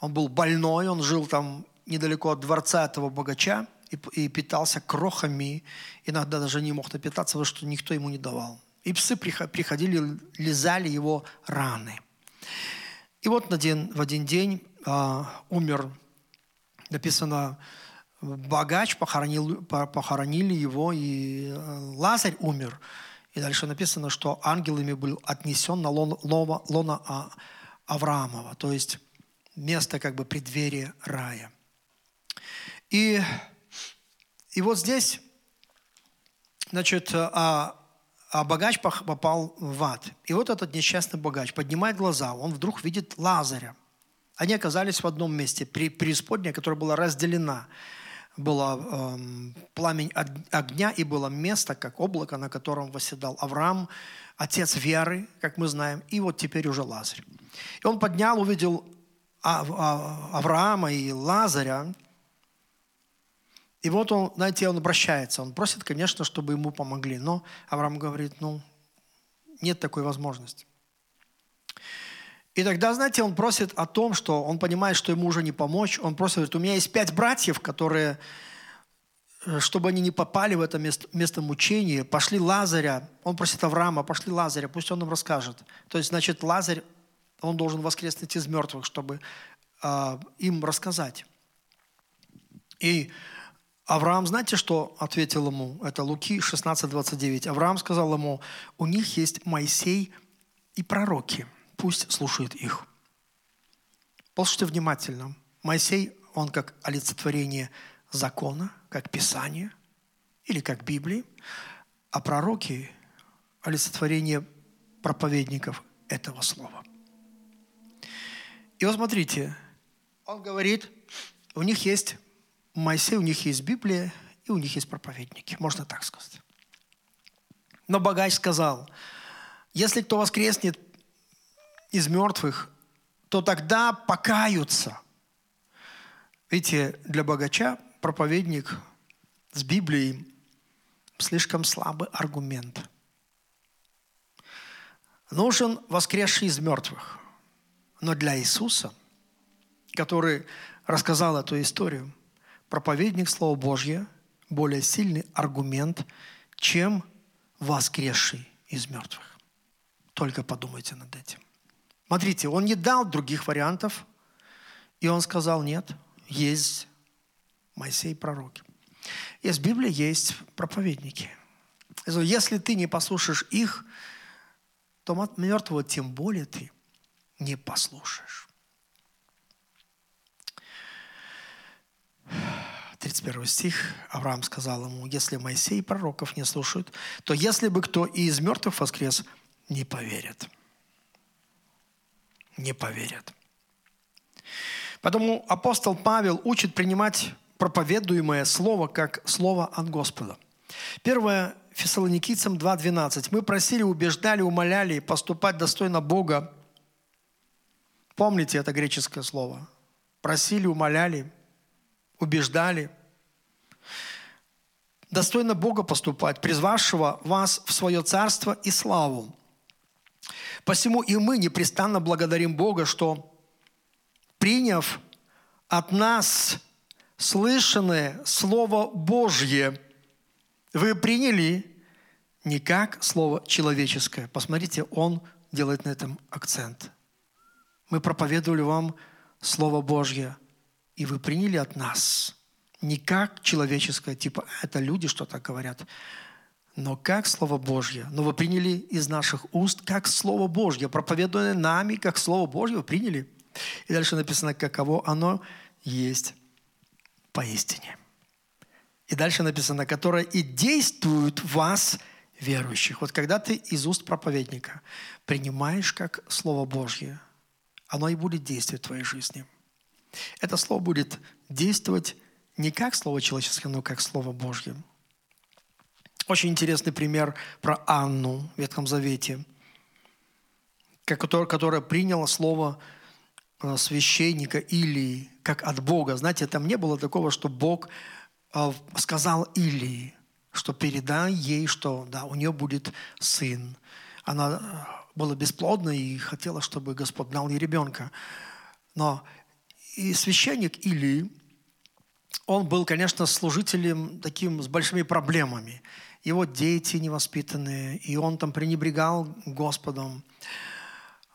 B: он был больной, он жил там недалеко от дворца этого богача и, и питался крохами. Иногда даже не мог напитаться, потому что никто ему не давал. И псы приходили, лизали его раны. И вот один, в один день э, умер, написано, богач, похоронил, похоронили его, и э, Лазарь умер. И дальше написано, что ангелами был отнесен на лона, лона, лона а, Авраамова. То есть место как бы преддверия рая. И, и вот здесь Значит, а, а богач попал в ад. И вот этот несчастный богач поднимает глаза, он вдруг видит Лазаря. Они оказались в одном месте, при преисподней, которая была разделена. Было эм, пламень огня и было место, как облако, на котором восседал Авраам, отец веры, как мы знаем, и вот теперь уже Лазарь. И он поднял, увидел Авраама и Лазаря, и вот он, знаете, он обращается, он просит, конечно, чтобы ему помогли, но Авраам говорит, ну, нет такой возможности. И тогда, знаете, он просит о том, что он понимает, что ему уже не помочь. Он просит, говорит, у меня есть пять братьев, которые, э, чтобы они не попали в это место, место мучения, пошли Лазаря. Он просит Авраама, пошли Лазаря, пусть он им расскажет. То есть, значит, Лазарь, он должен воскреснуть из мертвых, чтобы э, им рассказать. И Авраам, знаете, что ответил ему? Это Луки 16:29. Авраам сказал ему, у них есть Моисей и пророки – пусть слушают их. Послушайте внимательно. Моисей, он как олицетворение закона, как Писание или как Библии, а пророки – олицетворение проповедников этого слова. И вот смотрите, он говорит, у них есть Моисей, у них есть Библия, и у них есть проповедники, можно так сказать. Но богач сказал, если кто воскреснет из мертвых, то тогда покаются. Видите, для богача проповедник с Библией слишком слабый аргумент. Нужен воскресший из мертвых. Но для Иисуса, который рассказал эту историю, проповедник Слова Божье более сильный аргумент, чем воскресший из мертвых. Только подумайте над этим. Смотрите, он не дал других вариантов, и он сказал, нет, есть Моисей пророки. Есть Библия, есть проповедники. Если ты не послушаешь их, то мертвого тем более ты не послушаешь. 31 стих, Авраам сказал ему, если Моисей и пророков не слушают, то если бы кто и из мертвых воскрес, не поверят не поверят. Поэтому апостол Павел учит принимать проповедуемое слово как слово от Господа. Первое Фессалоникийцам 2.12. Мы просили, убеждали, умоляли поступать достойно Бога. Помните это греческое слово. Просили, умоляли, убеждали. Достойно Бога поступать, призвавшего вас в свое царство и славу. Посему и мы непрестанно благодарим Бога, что приняв от нас слышанное Слово Божье, вы приняли не как Слово человеческое. Посмотрите, он делает на этом акцент. Мы проповедовали вам Слово Божье, и вы приняли от нас не как человеческое, типа это люди что-то говорят, но как Слово Божье. Но вы приняли из наших уст как Слово Божье, проповедуемое нами, как Слово Божье, вы приняли. И дальше написано, каково оно есть поистине. И дальше написано, которое и действует в вас, верующих. Вот когда ты из уст проповедника принимаешь как Слово Божье, оно и будет действовать в твоей жизни. Это Слово будет действовать не как Слово человеческое, но как Слово Божье. Очень интересный пример про Анну в Ветхом Завете, которая приняла слово э, священника Илии как от Бога. Знаете, там не было такого, что Бог э, сказал Илии, что передай ей, что да, у нее будет сын. Она была бесплодна и хотела, чтобы Господь дал ей ребенка. Но и священник Илии, он был, конечно, служителем таким с большими проблемами его дети невоспитанные, и он там пренебрегал Господом.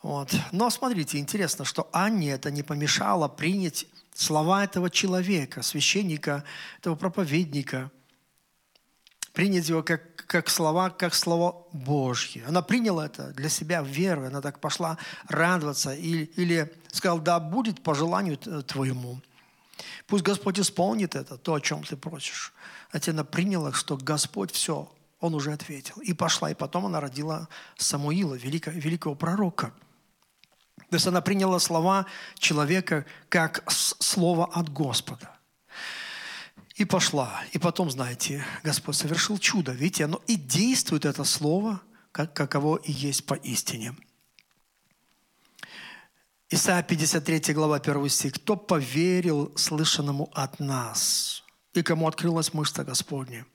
B: Вот. Но смотрите, интересно, что Анне это не помешало принять слова этого человека, священника, этого проповедника, принять его как, как слова, как слово Божье. Она приняла это для себя верой, она так пошла радоваться или, или сказала, да, будет по желанию твоему. Пусть Господь исполнит это, то, о чем ты просишь. А она приняла, что Господь все, Он уже ответил. И пошла, и потом она родила Самуила, великого, великого пророка. То есть она приняла слова человека как слово от Господа. И пошла. И потом, знаете, Господь совершил чудо. Видите, оно и действует, это слово, как, каково и есть поистине. Исайя 53 глава 1 стих. «Кто поверил слышанному от нас, и кому открылась мышца Господня?»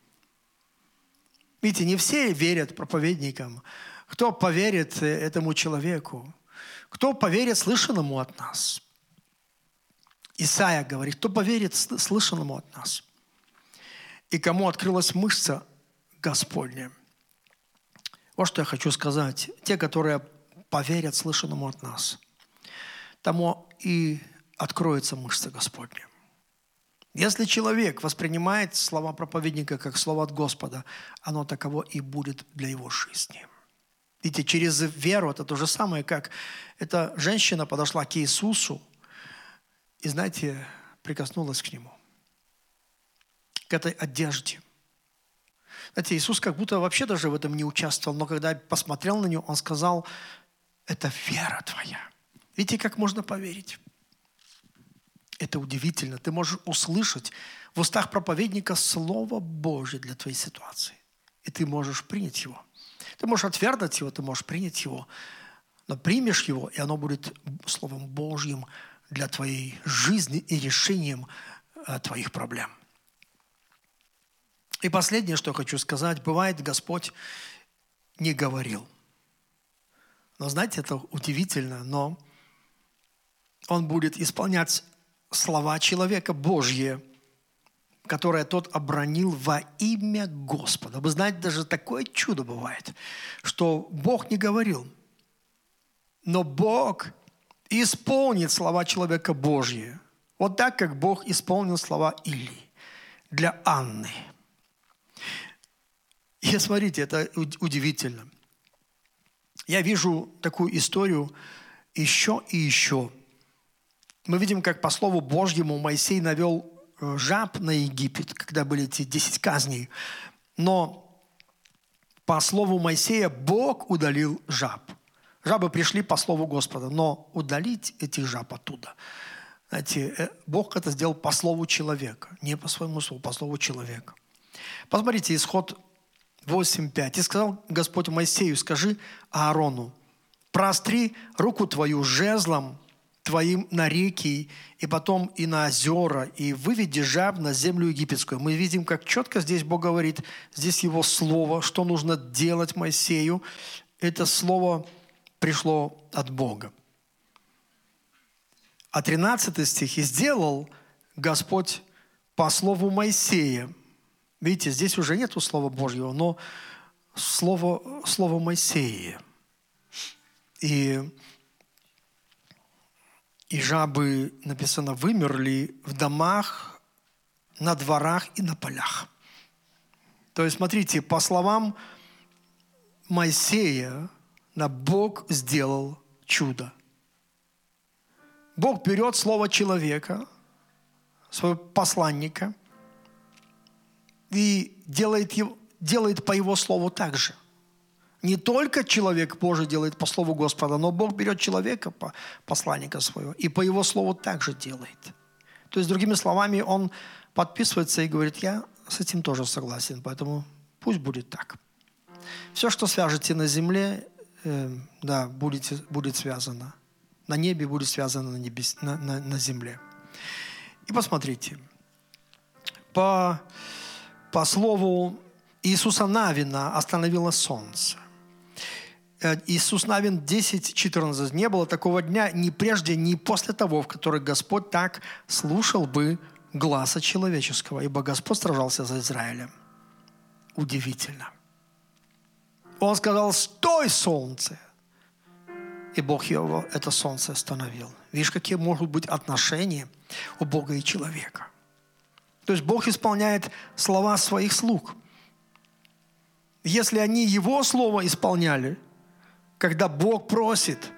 B: Видите, не все верят проповедникам. Кто поверит этому человеку? Кто поверит слышанному от нас? Исайя говорит, кто поверит слышанному от нас? И кому открылась мышца Господня? Вот что я хочу сказать. Те, которые поверят слышанному от нас, тому и откроется мышца Господня. Если человек воспринимает слова проповедника как слово от Господа, оно таково и будет для его жизни. Видите, через веру это то же самое, как эта женщина подошла к Иисусу и, знаете, прикоснулась к Нему, к этой одежде. Знаете, Иисус как будто вообще даже в этом не участвовал, но когда посмотрел на нее, Он сказал, это вера твоя. Видите, как можно поверить? Это удивительно. Ты можешь услышать в устах проповедника Слово Божье для твоей ситуации. И ты можешь принять его. Ты можешь отвергнуть его, ты можешь принять его. Но примешь его, и оно будет Словом Божьим для твоей жизни и решением э, твоих проблем. И последнее, что хочу сказать, бывает, Господь не говорил. Но знаете, это удивительно, но Он будет исполнять слова человека Божье, которое тот обронил во имя Господа. Вы знаете, даже такое чудо бывает, что Бог не говорил, но Бог исполнит слова человека Божье. Вот так, как Бог исполнил слова Или для Анны. И смотрите, это удивительно. Я вижу такую историю еще и еще – мы видим, как по слову Божьему Моисей навел э, жаб на Египет, когда были эти десять казней. Но по слову Моисея Бог удалил жаб. Жабы пришли по слову Господа, но удалить этих жаб оттуда. Знаете, э, Бог это сделал по слову человека, не по своему слову, по слову человека. Посмотрите, исход 8.5. «И сказал Господь Моисею, скажи Аарону, простри руку твою жезлом твоим на реки, и потом и на озера, и выведи жаб на землю египетскую. Мы видим, как четко здесь Бог говорит, здесь Его Слово, что нужно делать Моисею. Это Слово пришло от Бога. А 13 стих «И сделал Господь по слову Моисея». Видите, здесь уже нету Слова Божьего, но Слово, слово Моисея. И и жабы, написано, вымерли в домах, на дворах и на полях. То есть, смотрите, по словам Моисея, на Бог сделал чудо. Бог берет слово человека, своего посланника, и делает, его, делает по его слову так же – не только человек Божий делает по слову Господа, но Бог берет человека, по посланника своего, и по его слову также делает. То есть, другими словами, он подписывается и говорит, я с этим тоже согласен, поэтому пусть будет так. Все, что свяжете на земле, э, да, будет, будет связано. На небе будет связано на, небес, на, на, на земле. И посмотрите, по, по слову Иисуса Навина остановило солнце. Э, Иисус Навин 10.14. «Не было такого дня ни прежде, ни после того, в который Господь так слушал бы глаза человеческого, ибо Господь сражался за Израилем». Удивительно. Он сказал, стой, солнце! И Бог его, это солнце, остановил. Видишь, какие могут быть отношения у Бога и человека. То есть Бог исполняет слова своих слуг. Если они Его Слово исполняли – когда Бог просит,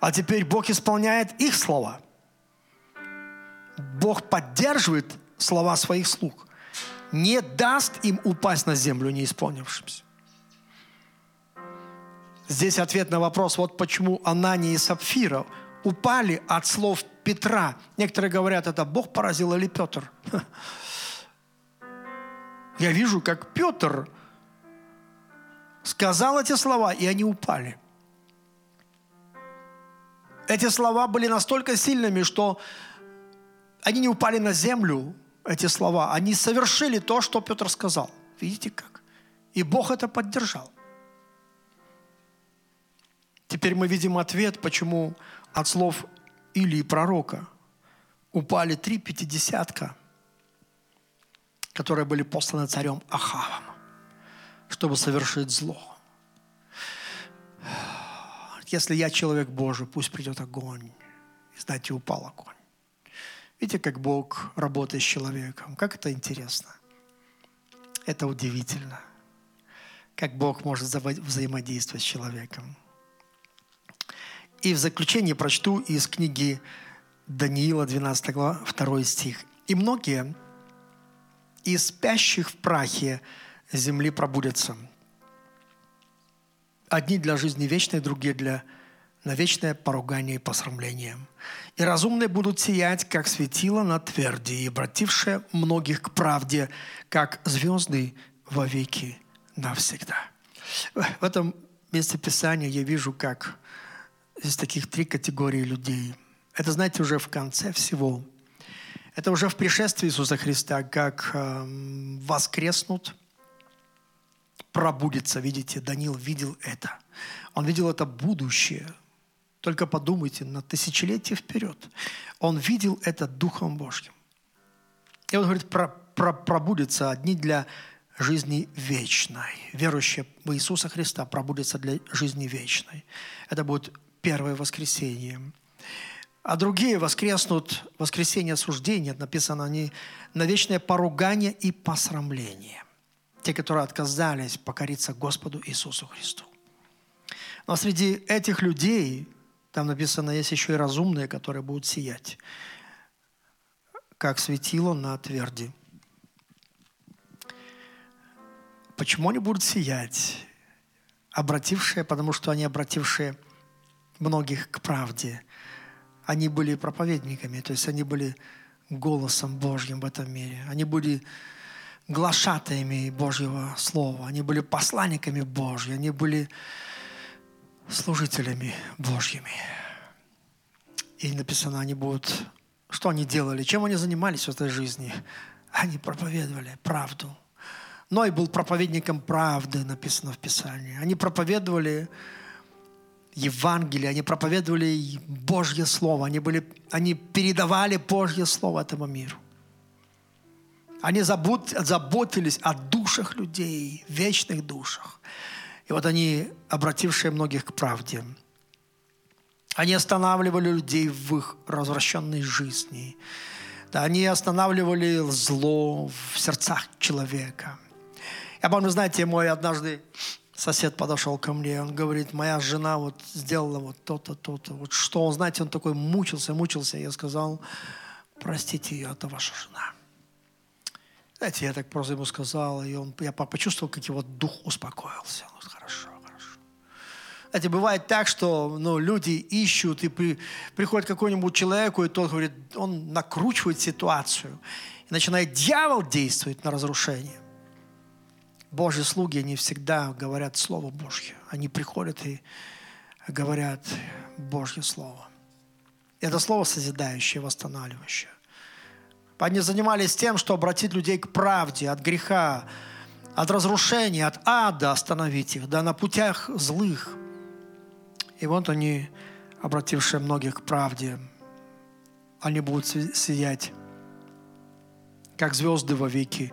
B: а теперь Бог исполняет их слова. Бог поддерживает слова своих слуг. Не даст им упасть на землю не исполнившимся. Здесь ответ на вопрос, вот почему Анания и Сапфира упали от слов Петра. Некоторые говорят, это Бог поразил или Петр. Я вижу, как Петр сказал эти слова, и они упали. Эти слова были настолько сильными, что они не упали на землю, эти слова. Они совершили то, что Петр сказал. Видите как? И Бог это поддержал. Теперь мы видим ответ, почему от слов Илии пророка упали три пятидесятка, которые были посланы царем Ахавом, чтобы совершить зло. Если я человек Божий, пусть придет огонь. И знаете, упал огонь. Видите, как Бог работает с человеком. Как это интересно. Это удивительно. Как Бог может взаимодействовать с человеком. И в заключение прочту из книги Даниила, 12 глава, 2 стих. «И многие из спящих в прахе земли пробудятся. Одни для жизни вечной, другие для на вечное поругание и посрамление. И разумные будут сиять, как светило на тверди, и обратившие многих к правде, как звезды во веки навсегда». В этом месте Писания я вижу, как Здесь таких три категории людей. Это, знаете, уже в конце всего. Это уже в пришествии Иисуса Христа, как э, воскреснут, пробудется. Видите, Даниил видел это. Он видел это будущее. Только подумайте, на тысячелетие вперед. Он видел это Духом Божьим. И он говорит, про, про, пробудется одни для жизни вечной. Верующие в Иисуса Христа пробудется для жизни вечной. Это будет первое воскресенье. А другие воскреснут воскресенье осуждения, написано они, на вечное поругание и посрамление. Те, которые отказались покориться Господу Иисусу Христу. Но среди этих людей, там написано, есть еще и разумные, которые будут сиять, как светило на тверди. Почему они будут сиять? Обратившие, потому что они обратившие – многих к правде. Они были проповедниками, то есть они были голосом Божьим в этом мире. Они были глашатаями Божьего Слова. Они были посланниками Божьими. Они были служителями Божьими. И написано, они будут... Что они делали? Чем они занимались в этой жизни? Они проповедовали правду. Ной был проповедником правды, написано в Писании. Они проповедовали Евангелие, они проповедовали Божье Слово, они, были, они передавали Божье Слово этому миру. Они забот, заботились о душах людей, вечных душах. И вот они, обратившие многих к правде, они останавливали людей в их развращенной жизни. Да, они останавливали зло в сердцах человека. Я помню, знаете, мой однажды сосед подошел ко мне, он говорит, моя жена вот сделала вот то-то, то-то. Вот что, он, знаете, он такой мучился, мучился. Я сказал, простите ее, это ваша жена. Знаете, я так просто ему сказал, и он, я почувствовал, как его дух успокоился. Он говорит, хорошо, хорошо. Знаете, бывает так, что ну, люди ищут, и при, приходит какой-нибудь человеку, и тот говорит, он накручивает ситуацию. И начинает дьявол действовать на разрушение. Божьи слуги, они всегда говорят Слово Божье. Они приходят и говорят Божье Слово. Это Слово созидающее, восстанавливающее. Они занимались тем, что обратить людей к правде, от греха, от разрушения, от ада остановить их, да, на путях злых. И вот они, обратившие многих к правде, они будут сиять, как звезды во веки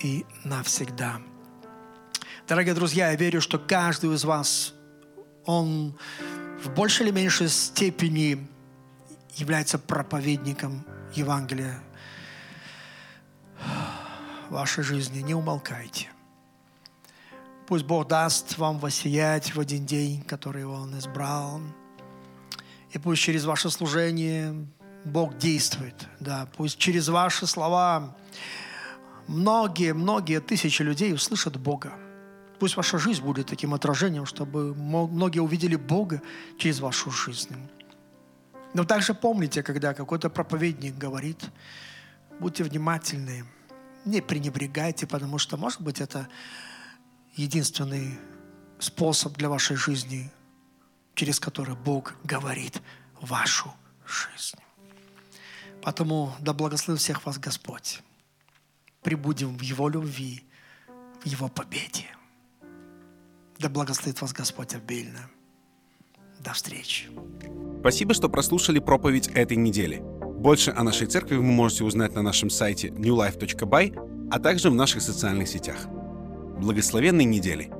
B: и навсегда. Дорогие друзья, я верю, что каждый из вас, он в большей или меньшей степени является проповедником Евангелия вашей жизни. Не умолкайте. Пусть Бог даст вам воссиять в один день, который Он избрал. И пусть через ваше служение Бог действует. Да, пусть через ваши слова многие-многие тысячи людей услышат Бога. Пусть ваша жизнь будет таким отражением, чтобы многие увидели Бога через вашу жизнь. Но также помните, когда какой-то проповедник говорит, будьте внимательны, не пренебрегайте, потому что, может быть, это единственный способ для вашей жизни, через который Бог говорит вашу жизнь. Поэтому да благословит всех вас Господь. Прибудем в Его любви, в Его победе. Да благословит вас Господь обильно. До встречи.
A: Спасибо, что прослушали проповедь этой недели. Больше о нашей церкви вы можете узнать на нашем сайте newlife.by, а также в наших социальных сетях. Благословенной недели!